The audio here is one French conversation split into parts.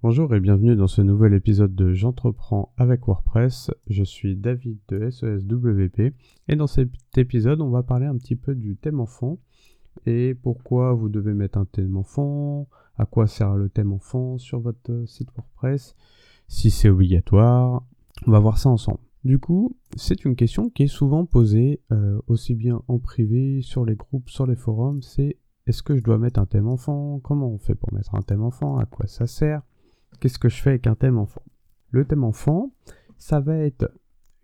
Bonjour et bienvenue dans ce nouvel épisode de J'entreprends avec WordPress. Je suis David de SESWP et dans cet épisode on va parler un petit peu du thème enfant et pourquoi vous devez mettre un thème enfant, à quoi sert le thème enfant sur votre site WordPress, si c'est obligatoire. On va voir ça ensemble. Du coup, c'est une question qui est souvent posée euh, aussi bien en privé, sur les groupes, sur les forums, c'est est-ce que je dois mettre un thème enfant? Comment on fait pour mettre un thème enfant? À quoi ça sert? Qu'est-ce que je fais avec un thème enfant? Le thème enfant, ça va être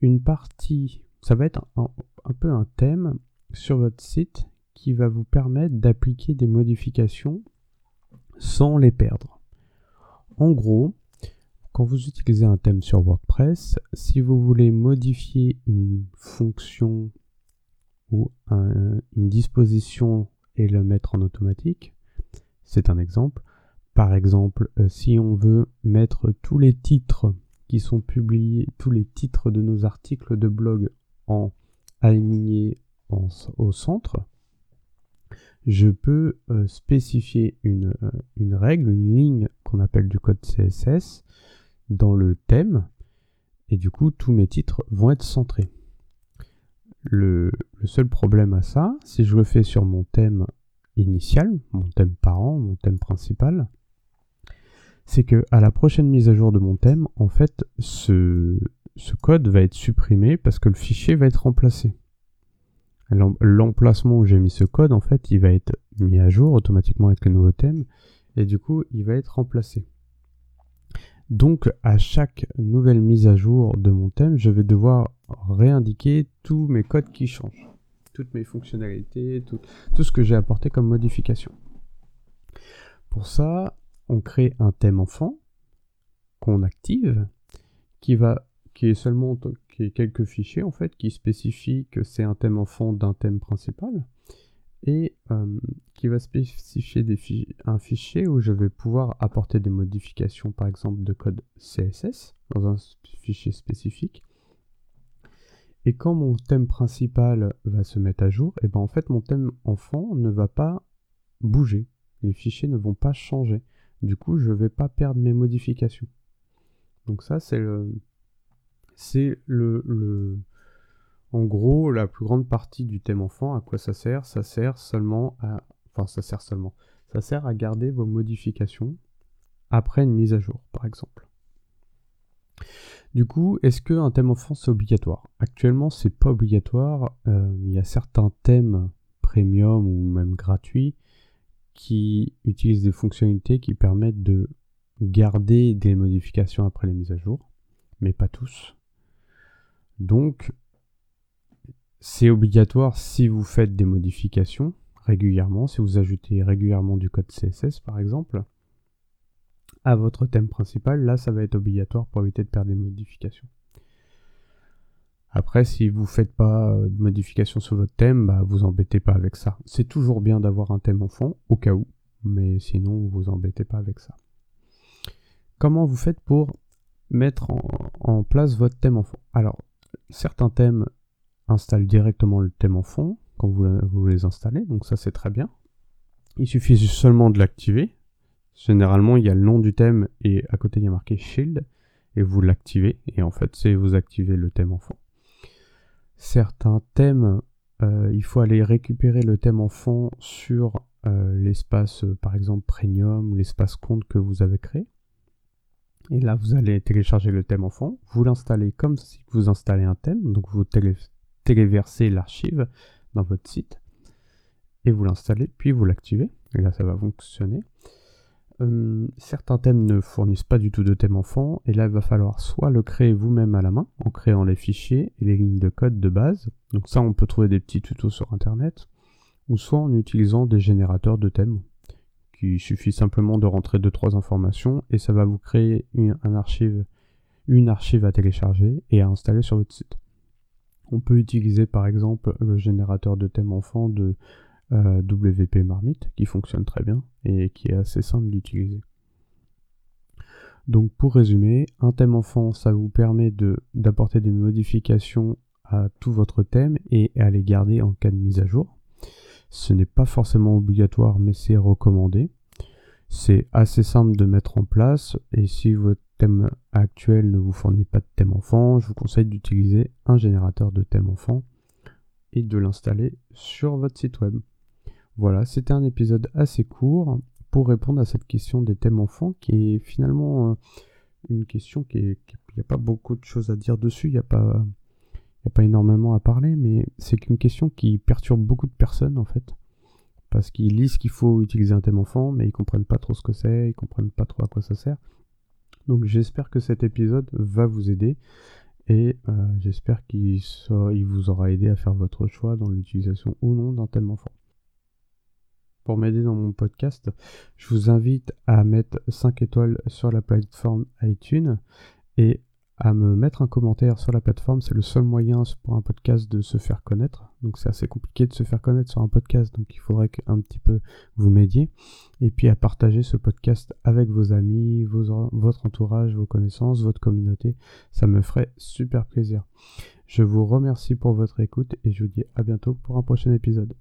une partie, ça va être un, peu un thème sur votre site qui va vous permettre d'appliquer des modifications sans les perdre. En gros, quand vous utilisez un thème sur WordPress, si vous voulez modifier une fonction ou une disposition et le mettre en automatique, c'est un exemple, par exemple, euh, si on veut mettre tous les titres qui sont publiés, tous les titres de nos articles de blog en alignés au centre, je peux euh, spécifier une, euh, une, règle, une ligne qu'on appelle du code CSS dans le thème, et du coup tous mes titres vont être centrés. Le seul problème à ça, si je le fais sur mon thème initial, mon thème parent, mon thème principal, c'est que à la prochaine mise à jour de mon thème, en fait, ce, code va être supprimé parce que le fichier va être remplacé. L'emplacement où j'ai mis ce code, en fait, il va être mis à jour automatiquement avec le nouveau thème, et du coup, il va être remplacé. Donc, à chaque nouvelle mise à jour de mon thème, je vais devoir réindiquer tous mes codes qui changent, toutes mes fonctionnalités, tout ce que j'ai apporté comme modification. Pour ça, on crée un thème enfant qu'on active, qui va, qui est seulement qui est quelques fichiers en fait, qui spécifient que c'est un thème enfant d'un thème principal, et euh, qui va spécifier un fichier où je vais pouvoir apporter des modifications, par exemple de code CSS dans un fichier spécifique. Et quand mon thème principal va se mettre à jour, et ben en fait mon thème enfant ne va pas bouger. Les fichiers ne vont pas changer. Du coup, je ne vais pas perdre mes modifications. Donc ça, c'est le, c'est le, en gros, la plus grande partie du thème enfant. À quoi ça sert? Ça sert seulement à, enfin, ça sert seulement, ça sert à garder vos modifications après une mise à jour, par exemple. Du coup, est-ce qu'un thème enfant c'est obligatoire? Actuellement, c'est pas obligatoire. Euh, il y a certains thèmes premium ou même gratuits qui utilisent des fonctionnalités qui permettent de garder des modifications après les mises à jour, mais pas tous. Donc, c'est obligatoire si vous faites des modifications régulièrement, si vous ajoutez régulièrement du code CSS par exemple, à votre thème principal, là ça va être obligatoire pour éviter de perdre des modifications. Après, si vous faites pas euh, de modification sur votre thème, bah vous embêtez pas avec ça. C'est toujours bien d'avoir un thème en fond, au cas où, mais sinon vous embêtez pas avec ça. Comment vous faites pour mettre en, place votre thème en fond Alors, certains thèmes installent directement le thème en fond quand vous, vous les installez, donc ça c'est très bien. Il suffit seulement de l'activer. Généralement, il y a le nom du thème et à côté il y a marqué Shield et vous l'activez et en fait c'est vous activez le thème en fond certains thèmes, euh, il faut aller récupérer le thème en fond sur euh, l'espace, euh, par exemple, premium, l'espace compte que vous avez créé. Et là, vous allez télécharger le thème en fond, vous l'installez comme si vous installez un thème, donc vous téléversez l'archive dans votre site, et vous l'installez, puis vous l'activez, et là ça va fonctionner. Euh, certains thèmes ne fournissent pas du tout de thème enfant, et là il va falloir soit le créer vous-même à la main, en créant les fichiers et les lignes de code de base, donc ça on peut trouver des petits tutos sur internet, ou soit en utilisant des générateurs de thèmes, qui suffit simplement de rentrer 2-3 informations, et ça va vous créer une, un archive, une archive à télécharger et à installer sur votre site. On peut utiliser par exemple le générateur de thème enfant de euh, WP Marmite qui fonctionne très bien et qui est assez simple d'utiliser. Donc pour résumer, un thème enfant, ça vous permet d'apporter des modifications à tout votre thème et à les garder en cas de mise à jour. Ce n'est pas forcément obligatoire, mais c'est recommandé. C'est assez simple de mettre en place et si votre thème actuel ne vous fournit pas de thème enfant, je vous conseille d'utiliser un générateur de thème enfant et de l'installer sur votre site web. Voilà, c'était un épisode assez court pour répondre à cette question des thèmes enfants qui est finalement euh, une question qui est... Il n'y a pas beaucoup de choses à dire dessus, il n'y a pas... énormément à parler, mais c'est une question qui perturbe beaucoup de personnes en fait parce qu'ils lisent qu'il faut utiliser un thème enfant, mais ils comprennent pas trop ce que c'est, ils comprennent pas trop à quoi ça sert. Donc j'espère que cet épisode va vous aider et euh, j'espère qu'il vous aura aidé à faire votre choix dans l'utilisation ou non d'un thème enfant. Pour m'aider dans mon podcast, je vous invite à mettre 5 étoiles sur la plateforme iTunes et à me mettre un commentaire sur la plateforme. C'est le seul moyen pour un podcast de se faire connaître. Donc c'est assez compliqué de se faire connaître sur un podcast, donc il faudrait qu'un petit peu vous m'aidiez. Et puis à partager ce podcast avec vos amis, votre entourage, vos connaissances, votre communauté. Ça me ferait super plaisir. Je vous remercie pour votre écoute et je vous dis à bientôt pour un prochain épisode.